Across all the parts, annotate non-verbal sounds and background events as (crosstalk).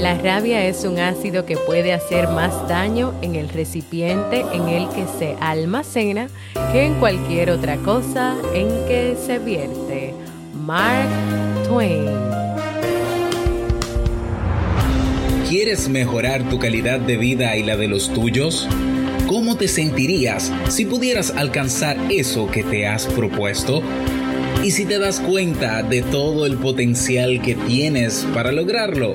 La rabia es un ácido que puede hacer más daño en el recipiente en el que se almacena que en cualquier otra cosa en que se vierte. Mark Twain. ¿Quieres mejorar tu calidad de vida y la de los tuyos? ¿Cómo te sentirías si pudieras alcanzar eso que te has propuesto? ¿Y si te das cuenta de todo el potencial que tienes para lograrlo?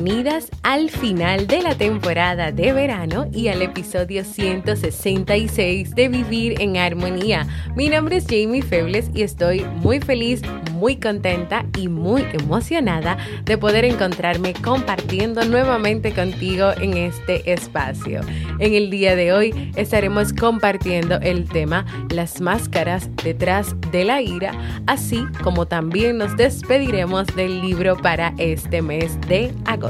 Bienvenidas al final de la temporada de verano y al episodio 166 de Vivir en Armonía. Mi nombre es Jamie Febles y estoy muy feliz, muy contenta y muy emocionada de poder encontrarme compartiendo nuevamente contigo en este espacio. En el día de hoy estaremos compartiendo el tema Las máscaras detrás de la ira, así como también nos despediremos del libro para este mes de agosto.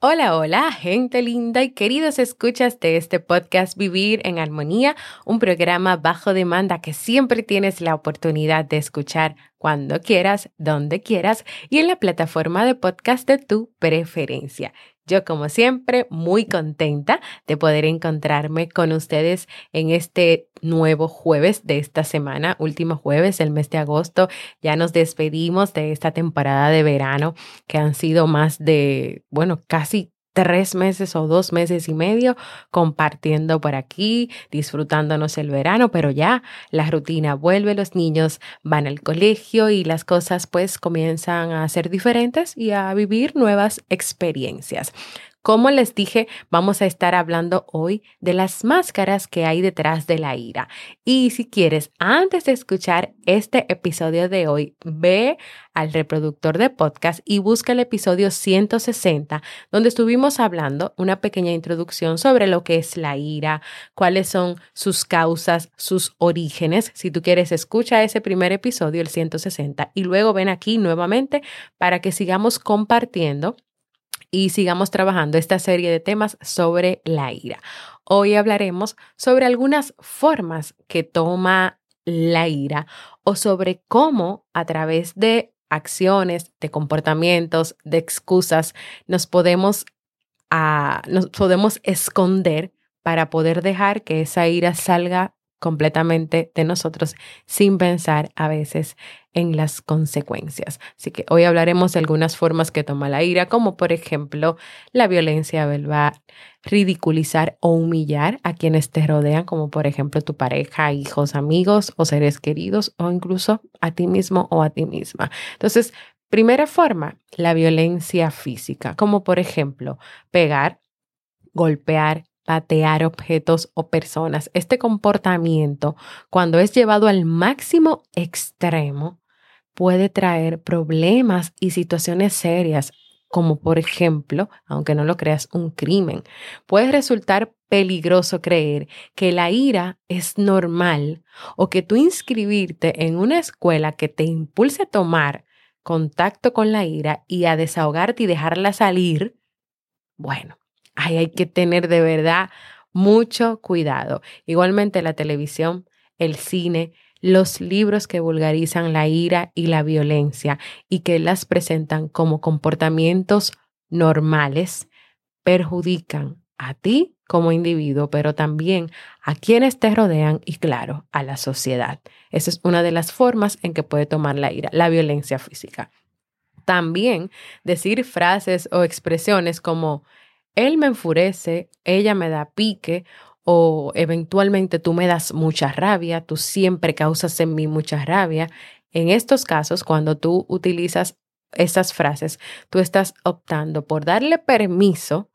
Hola, hola, gente linda y queridos escuchas de este podcast Vivir en Armonía, un programa bajo demanda que siempre tienes la oportunidad de escuchar cuando quieras, donde quieras y en la plataforma de podcast de tu preferencia. Yo, como siempre, muy contenta de poder encontrarme con ustedes en este nuevo jueves de esta semana, último jueves del mes de agosto. Ya nos despedimos de esta temporada de verano que han sido más de, bueno, casi tres meses o dos meses y medio compartiendo por aquí, disfrutándonos el verano, pero ya la rutina vuelve, los niños van al colegio y las cosas pues comienzan a ser diferentes y a vivir nuevas experiencias. Como les dije, vamos a estar hablando hoy de las máscaras que hay detrás de la ira. Y si quieres, antes de escuchar este episodio de hoy, ve al reproductor de podcast y busca el episodio 160, donde estuvimos hablando una pequeña introducción sobre lo que es la ira, cuáles son sus causas, sus orígenes. Si tú quieres, escucha ese primer episodio, el 160, y luego ven aquí nuevamente para que sigamos compartiendo y sigamos trabajando esta serie de temas sobre la ira. Hoy hablaremos sobre algunas formas que toma la ira o sobre cómo a través de acciones, de comportamientos, de excusas, nos podemos, ah, nos podemos esconder para poder dejar que esa ira salga completamente de nosotros sin pensar a veces en las consecuencias. Así que hoy hablaremos de algunas formas que toma la ira, como por ejemplo la violencia verbal, ridiculizar o humillar a quienes te rodean, como por ejemplo tu pareja, hijos, amigos o seres queridos o incluso a ti mismo o a ti misma. Entonces, primera forma, la violencia física, como por ejemplo pegar, golpear, patear objetos o personas. Este comportamiento, cuando es llevado al máximo extremo, puede traer problemas y situaciones serias, como por ejemplo, aunque no lo creas, un crimen. Puede resultar peligroso creer que la ira es normal o que tú inscribirte en una escuela que te impulse a tomar contacto con la ira y a desahogarte y dejarla salir, bueno, hay que tener de verdad mucho cuidado. Igualmente la televisión, el cine, los libros que vulgarizan la ira y la violencia y que las presentan como comportamientos normales perjudican a ti como individuo, pero también a quienes te rodean y claro, a la sociedad. Esa es una de las formas en que puede tomar la ira, la violencia física. También decir frases o expresiones como él me enfurece, ella me da pique o eventualmente tú me das mucha rabia, tú siempre causas en mí mucha rabia. En estos casos, cuando tú utilizas esas frases, tú estás optando por darle permiso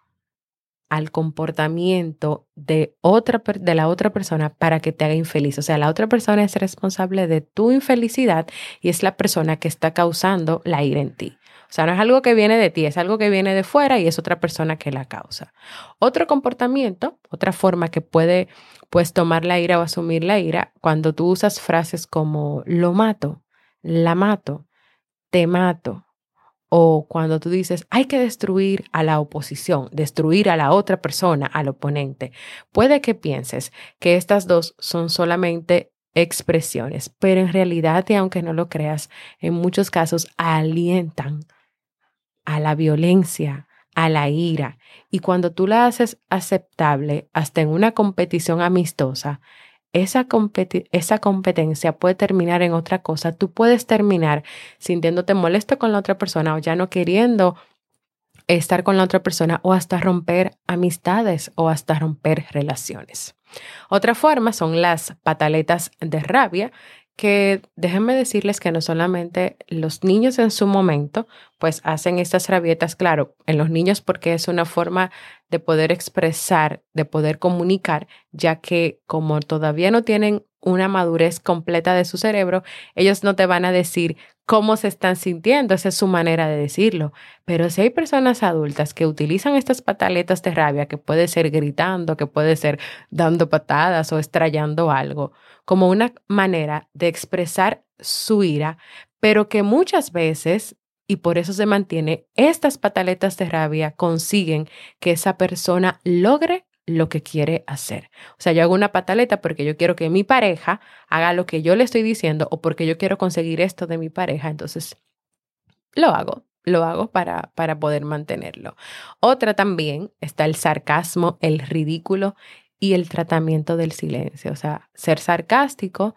al comportamiento de, otra, de la otra persona para que te haga infeliz. O sea, la otra persona es responsable de tu infelicidad y es la persona que está causando la ira en ti. O sea, no es algo que viene de ti, es algo que viene de fuera y es otra persona que la causa. Otro comportamiento, otra forma que puede pues tomar la ira o asumir la ira, cuando tú usas frases como lo mato, la mato, te mato, o cuando tú dices, hay que destruir a la oposición, destruir a la otra persona, al oponente, puede que pienses que estas dos son solamente expresiones, pero en realidad, y aunque no lo creas, en muchos casos alientan a la violencia, a la ira. Y cuando tú la haces aceptable, hasta en una competición amistosa, esa, esa competencia puede terminar en otra cosa. Tú puedes terminar sintiéndote molesto con la otra persona o ya no queriendo estar con la otra persona o hasta romper amistades o hasta romper relaciones. Otra forma son las pataletas de rabia, que déjenme decirles que no solamente los niños en su momento, pues hacen estas rabietas, claro, en los niños porque es una forma de poder expresar, de poder comunicar, ya que como todavía no tienen una madurez completa de su cerebro, ellos no te van a decir cómo se están sintiendo, esa es su manera de decirlo. Pero si hay personas adultas que utilizan estas pataletas de rabia, que puede ser gritando, que puede ser dando patadas o estrellando algo, como una manera de expresar su ira, pero que muchas veces y por eso se mantiene, estas pataletas de rabia consiguen que esa persona logre lo que quiere hacer. O sea, yo hago una pataleta porque yo quiero que mi pareja haga lo que yo le estoy diciendo o porque yo quiero conseguir esto de mi pareja, entonces lo hago. Lo hago para, para poder mantenerlo. Otra también está el sarcasmo, el ridículo y el tratamiento del silencio. O sea, ser sarcástico,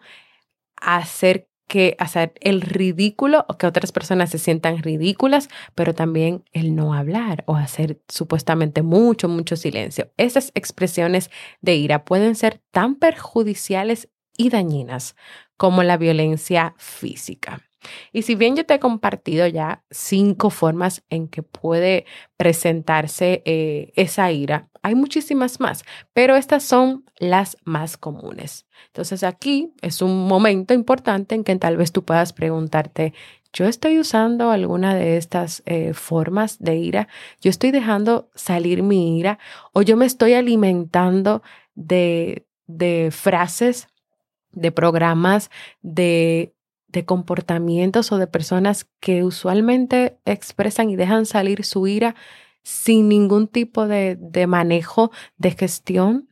hacer que hacer el ridículo o que otras personas se sientan ridículas, pero también el no hablar o hacer supuestamente mucho, mucho silencio. Esas expresiones de ira pueden ser tan perjudiciales y dañinas como la violencia física. Y si bien yo te he compartido ya cinco formas en que puede presentarse eh, esa ira, hay muchísimas más, pero estas son las más comunes. Entonces aquí es un momento importante en que tal vez tú puedas preguntarte, yo estoy usando alguna de estas eh, formas de ira, yo estoy dejando salir mi ira o yo me estoy alimentando de, de frases, de programas, de de comportamientos o de personas que usualmente expresan y dejan salir su ira sin ningún tipo de, de manejo, de gestión,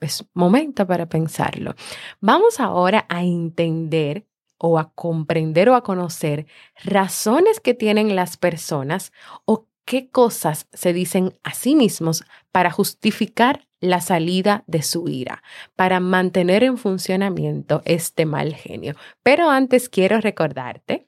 es momento para pensarlo. Vamos ahora a entender o a comprender o a conocer razones que tienen las personas o qué cosas se dicen a sí mismos para justificar la salida de su ira, para mantener en funcionamiento este mal genio. Pero antes quiero recordarte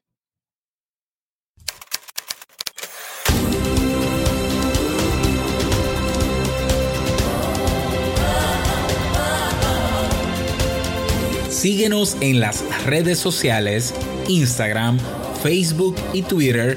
Síguenos en las redes sociales, Instagram, Facebook y Twitter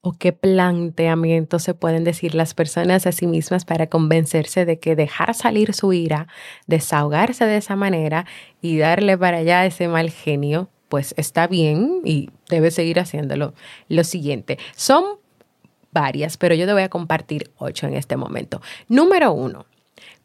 o qué planteamientos se pueden decir las personas a sí mismas para convencerse de que dejar salir su ira, desahogarse de esa manera y darle para allá ese mal genio pues está bien y debes seguir haciéndolo. Lo siguiente, son varias, pero yo te voy a compartir ocho en este momento. Número uno,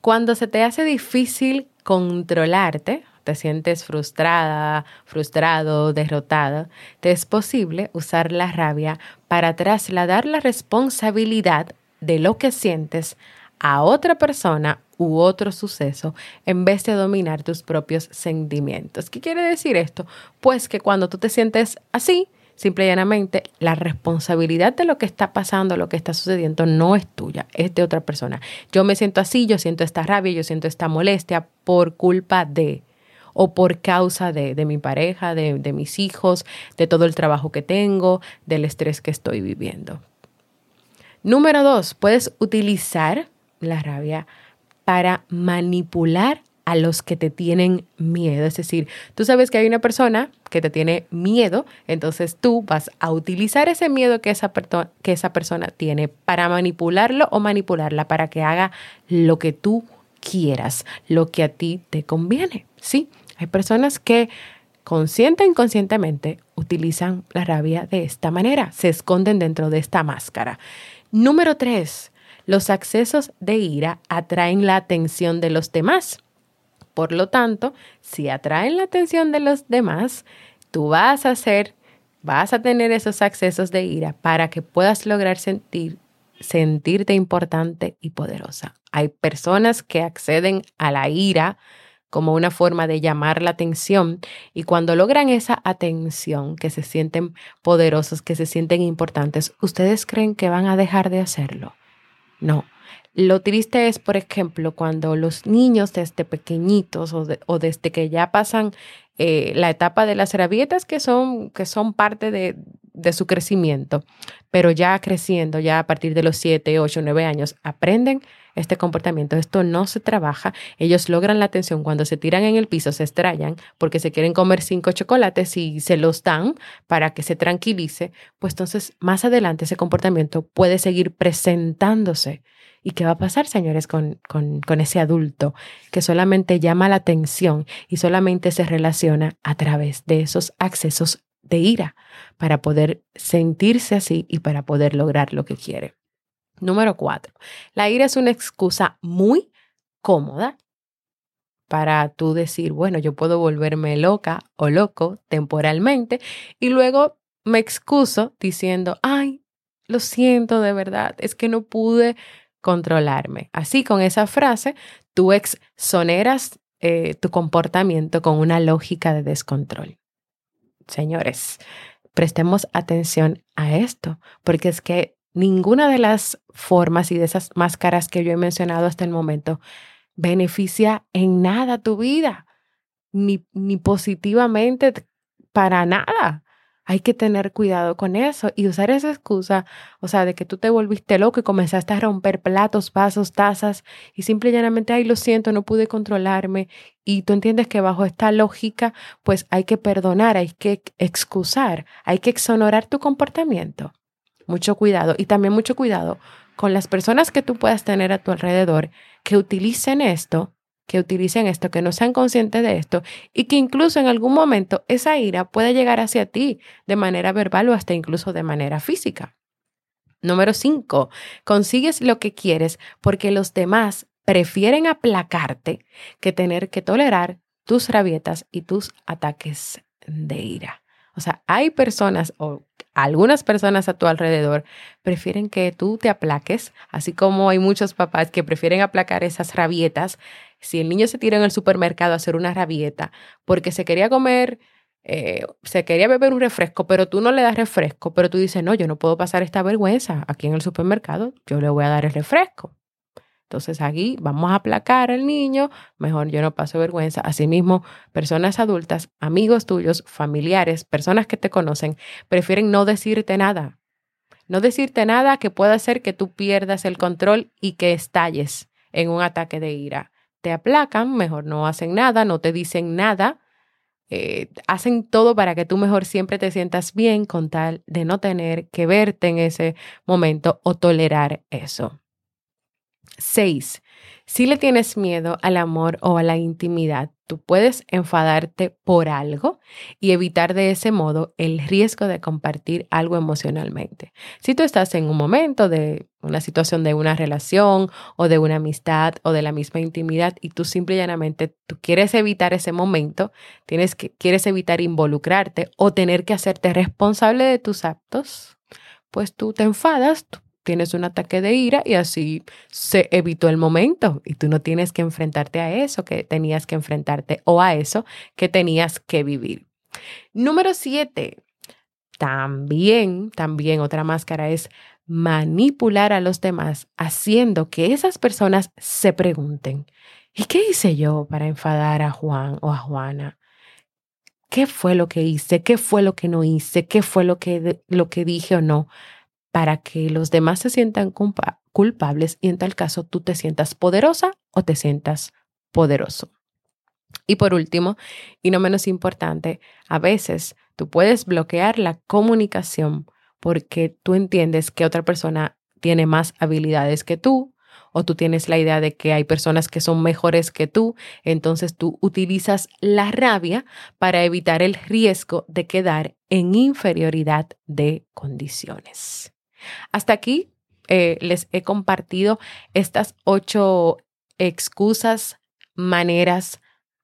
cuando se te hace difícil controlarte, te sientes frustrada, frustrado, derrotada, te es posible usar la rabia para trasladar la responsabilidad de lo que sientes a otra persona u otro suceso en vez de dominar tus propios sentimientos. ¿Qué quiere decir esto? Pues que cuando tú te sientes así, simple y llanamente, la responsabilidad de lo que está pasando, lo que está sucediendo, no es tuya, es de otra persona. Yo me siento así, yo siento esta rabia, yo siento esta molestia por culpa de o por causa de, mi pareja, de, de mis hijos, de todo el trabajo que tengo, del estrés que estoy viviendo. Número dos, puedes utilizar la rabia para manipular a los que te tienen miedo. Es decir, tú sabes que hay una persona que te tiene miedo, entonces tú vas a utilizar ese miedo que esa, que esa persona tiene para manipularlo o manipularla para que haga lo que tú quieras, lo que a ti te conviene. Sí, hay personas que consciente e inconscientemente utilizan la rabia de esta manera, se esconden dentro de esta máscara. Número tres, los accesos de ira atraen la atención de los demás. Por lo tanto, si atraen la atención de los demás, tú vas a hacer, vas a tener esos accesos de ira para que puedas lograr sentir, sentirte importante y poderosa. Hay personas que acceden a la ira como una forma de llamar la atención y cuando logran esa atención, que se sienten poderosos, que se sienten importantes, ¿ustedes creen que van a dejar de hacerlo? No. Lo triste es, por ejemplo, cuando los niños desde pequeñitos o, desde que ya pasan eh, la etapa de las rabietas que son, que son parte de, de su crecimiento, pero ya creciendo, ya a partir de los 7, 8, 9 años, aprenden este comportamiento. Esto no se trabaja. Ellos logran la atención cuando se tiran en el piso, se estrellan porque se quieren comer cinco chocolates y se los dan para que se tranquilice. Pues entonces, más adelante ese comportamiento puede seguir presentándose. ¿Y qué va a pasar, señores, con, con, con ese adulto que solamente llama la atención y solamente se relaciona a través de esos accesos de ira para poder sentirse así y para poder lograr lo que quiere? Número cuatro, la ira es una excusa muy cómoda para tú decir, bueno, yo puedo volverme loca o loco temporalmente y luego me excuso diciendo, ay, lo siento de verdad, es que no pude controlarme. Así con esa frase, tú exoneras eh, tu comportamiento con una lógica de descontrol. Señores, prestemos atención a esto, porque es que ninguna de las formas y de esas máscaras que yo he mencionado hasta el momento beneficia en nada tu vida, ni, ni positivamente para nada. Hay que tener cuidado con eso y usar esa excusa, o sea, de que tú te volviste loco y comenzaste a romper platos, vasos, tazas y simple y llanamente, ay, lo siento, no pude controlarme. Y tú entiendes que bajo esta lógica, pues hay que perdonar, hay que excusar, hay que exonerar tu comportamiento. Mucho cuidado y también mucho cuidado con las personas que tú puedas tener a tu alrededor que utilicen esto, que utilicen esto, que no sean conscientes de esto y que incluso en algún momento esa ira pueda llegar hacia ti de manera verbal o hasta incluso de manera física. Número cinco, consigues lo que quieres porque los demás prefieren aplacarte que tener que tolerar tus rabietas y tus ataques de ira. O sea, hay personas o algunas personas a tu alrededor prefieren que tú te aplaques, así como hay muchos papás que prefieren aplacar esas rabietas. Si el niño se tira en el supermercado a hacer una rabieta porque se quería comer, eh, se quería beber un refresco, pero tú no le das refresco, pero tú dices, no, yo no puedo pasar esta vergüenza aquí en el supermercado, yo le voy a dar el refresco. Entonces aquí vamos a aplacar al niño, mejor yo no paso vergüenza. Asimismo, personas adultas, amigos tuyos, familiares, personas que te conocen, prefieren no decirte nada. No decirte nada que pueda hacer que tú pierdas el control y que estalles en un ataque de ira. Te aplacan, mejor no hacen nada, no te dicen nada, eh, hacen todo para que tú mejor siempre te sientas bien con tal de no tener que verte en ese momento o tolerar eso. Seis, Si le tienes miedo al amor o a la intimidad, tú puedes enfadarte por algo y evitar de ese modo el riesgo de compartir algo emocionalmente. Si tú estás en un momento de una situación de una relación o de una amistad o de la misma intimidad y tú simple y llanamente tú quieres evitar ese momento, tienes que quieres evitar involucrarte o tener que hacerte responsable de tus actos, pues tú te enfadas, tienes un ataque de ira y así se evitó el momento y tú no tienes que enfrentarte a eso que tenías que enfrentarte o a eso que tenías que vivir. Número siete, también, también otra máscara es manipular a los demás haciendo que esas personas se pregunten, ¿y qué hice yo para enfadar a Juan o a Juana? ¿Qué fue lo que hice? ¿Qué fue lo que no hice? ¿Qué fue lo que, lo que dije o no? Para que los demás se sientan culpables y en tal caso tú te sientas poderosa o te sientas poderoso. Y por último, y no menos importante, a veces tú puedes bloquear la comunicación porque tú entiendes que otra persona tiene más habilidades que tú o tú tienes la idea de que hay personas que son mejores que tú, entonces tú utilizas la rabia para evitar el riesgo de quedar en inferioridad de condiciones. Hasta aquí eh, les he compartido estas ocho excusas, maneras,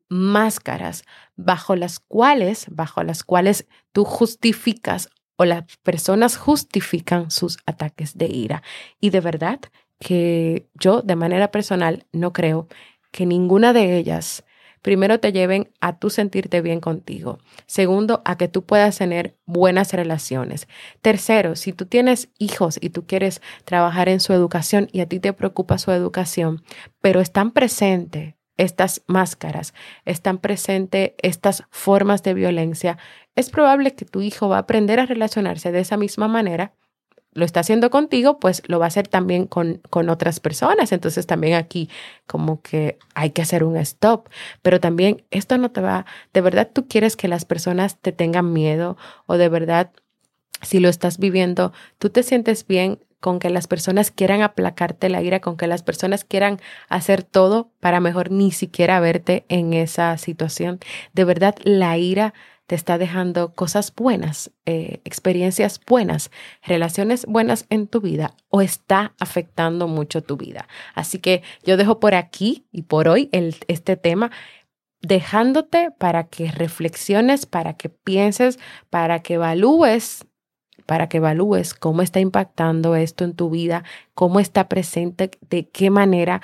máscaras bajo las cuales, bajo las cuales tú justificas o las personas justifican sus ataques de ira. Y de verdad que yo de manera personal no creo que ninguna de ellas primero te lleven a tú sentirte bien contigo. Segundo, a que tú puedas tener buenas relaciones. Tercero, si tú tienes hijos y tú quieres trabajar en su educación y a ti te preocupa su educación, pero están presentes estas máscaras, están presentes estas formas de violencia, es probable que tu hijo va a aprender a relacionarse de esa misma manera lo está haciendo contigo, pues lo va a hacer también con, con otras personas. Entonces también aquí como que hay que hacer un stop. Pero también esto no te va, de verdad tú quieres que las personas te tengan miedo o de verdad si lo estás viviendo, tú te sientes bien con que las personas quieran aplacarte la ira, con que las personas quieran hacer todo para mejor ni siquiera verte en esa situación. De verdad, la ira te está dejando cosas buenas, eh, experiencias buenas, relaciones buenas en tu vida o está afectando mucho tu vida. Así que yo dejo por aquí y por hoy el, este tema dejándote para que reflexiones, para que pienses, para que evalúes para que evalúes cómo está impactando esto en tu vida, cómo está presente, de qué manera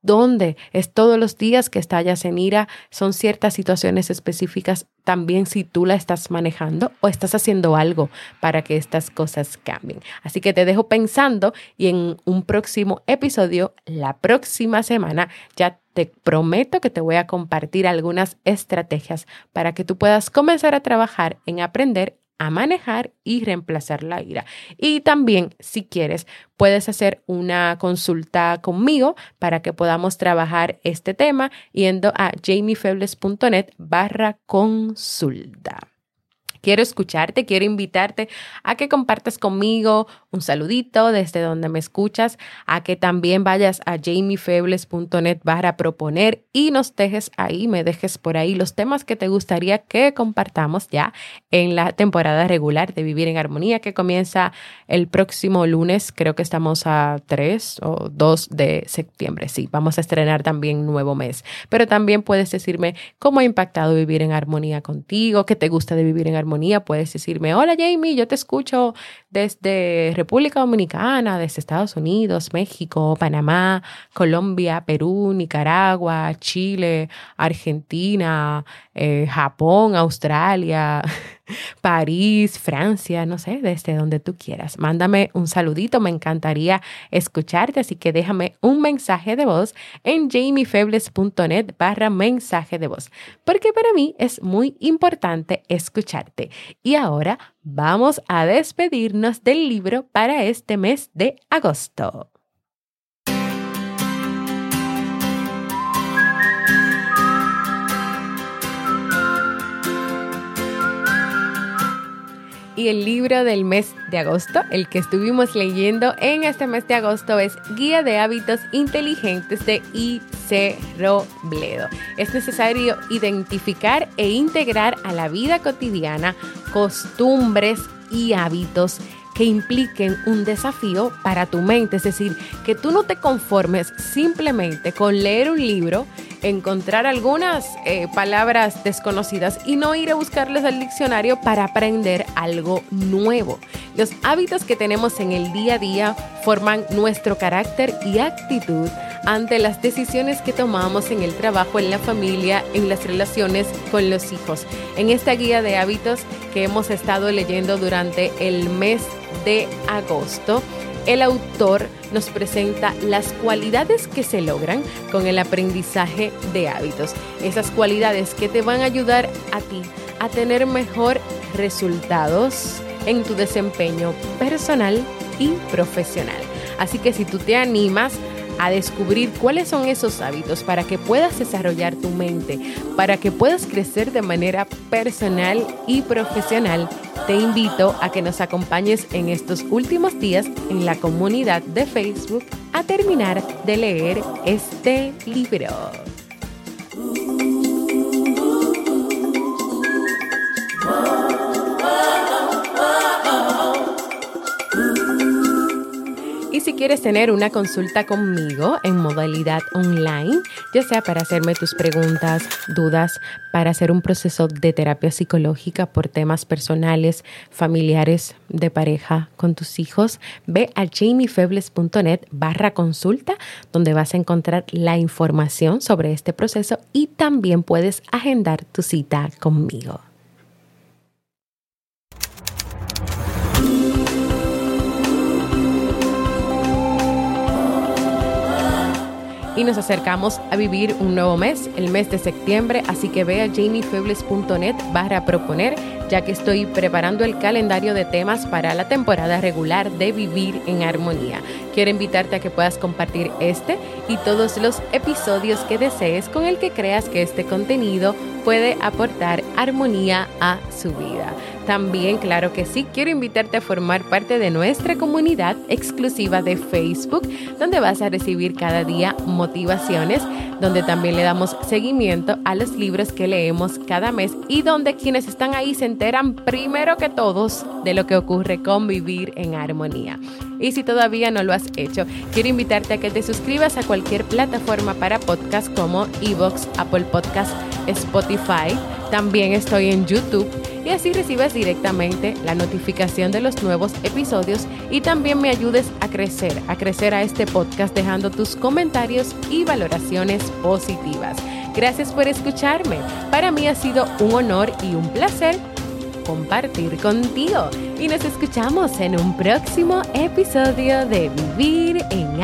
¿Dónde? Es todos los días que estallas en ira, son ciertas situaciones específicas también si tú la estás manejando o estás haciendo algo para que estas cosas cambien. Así que te dejo pensando y en un próximo episodio, la próxima semana, ya te prometo que te voy a compartir algunas estrategias para que tú puedas comenzar a trabajar en aprender a manejar y reemplazar la ira. Y también, si quieres, puedes hacer una consulta conmigo para que podamos trabajar este tema yendo a jamiefebles.net barra consulta. Quiero escucharte, quiero invitarte a que compartas conmigo un saludito desde donde me escuchas, a que también vayas a jamiefebles.net para proponer y nos dejes ahí, me dejes por ahí los temas que te gustaría que compartamos ya en la temporada regular de Vivir en Armonía que comienza el próximo lunes, creo que estamos a 3 o 2 de septiembre, sí, vamos a estrenar también nuevo mes, pero también puedes decirme cómo ha impactado vivir en armonía contigo, qué te gusta de vivir en armonía puedes decirme, hola Jamie, yo te escucho desde República Dominicana, desde Estados Unidos, México, Panamá, Colombia, Perú, Nicaragua, Chile, Argentina, eh, Japón, Australia. (laughs) (laughs) París, Francia, no sé, desde donde tú quieras. Mándame un saludito, me encantaría escucharte, así que déjame un mensaje de voz en jamiefebles.net barra mensaje de voz, porque para mí es muy importante escucharte. Y ahora vamos a despedirnos del libro para este mes de agosto. Y el libro del mes de agosto, el que estuvimos leyendo en este mes de agosto, es Guía de Hábitos Inteligentes de I.C. Robledo. Es necesario identificar e integrar a la vida cotidiana costumbres y hábitos que impliquen un desafío para tu mente, es decir, que tú no te conformes simplemente con leer un libro, encontrar algunas eh, palabras desconocidas y no ir a buscarles al diccionario para aprender algo nuevo. Los hábitos que tenemos en el día a día forman nuestro carácter y actitud ante las decisiones que tomamos en el trabajo, en la familia, en las relaciones con los hijos. En esta guía de hábitos que hemos estado leyendo durante el mes de agosto, el autor nos presenta las cualidades que se logran con el aprendizaje de hábitos. Esas cualidades que te van a ayudar a ti a tener mejor resultados en tu desempeño personal y profesional. Así que si tú te animas a descubrir cuáles son esos hábitos para que puedas desarrollar tu mente, para que puedas crecer de manera personal y profesional, te invito a que nos acompañes en estos últimos días en la comunidad de Facebook a terminar de leer este libro. Quieres tener una consulta conmigo en modalidad online, ya sea para hacerme tus preguntas, dudas, para hacer un proceso de terapia psicológica por temas personales, familiares, de pareja, con tus hijos, ve a jamiefebles.net barra consulta, donde vas a encontrar la información sobre este proceso y también puedes agendar tu cita conmigo. Y nos acercamos a vivir un nuevo mes, el mes de septiembre, así que ve a jamiefebles.net barra proponer, ya que estoy preparando el calendario de temas para la temporada regular de Vivir en Armonía. Quiero invitarte a que puedas compartir este y todos los episodios que desees con el que creas que este contenido puede aportar armonía a su vida. También, claro que sí, quiero invitarte a formar parte de nuestra comunidad exclusiva de Facebook, donde vas a recibir cada día motivaciones, donde también le damos seguimiento a los libros que leemos cada mes y donde quienes están ahí se enteran primero que todos de lo que ocurre con vivir en armonía. Y si todavía no lo has hecho, quiero invitarte a que te suscribas a cualquier plataforma para podcast como Evox, Apple Podcast, Spotify. También estoy en YouTube y así recibes directamente la notificación de los nuevos episodios y también me ayudes a crecer, a crecer a este podcast dejando tus comentarios y valoraciones positivas. Gracias por escucharme. Para mí ha sido un honor y un placer compartir contigo y nos escuchamos en un próximo episodio de Vivir en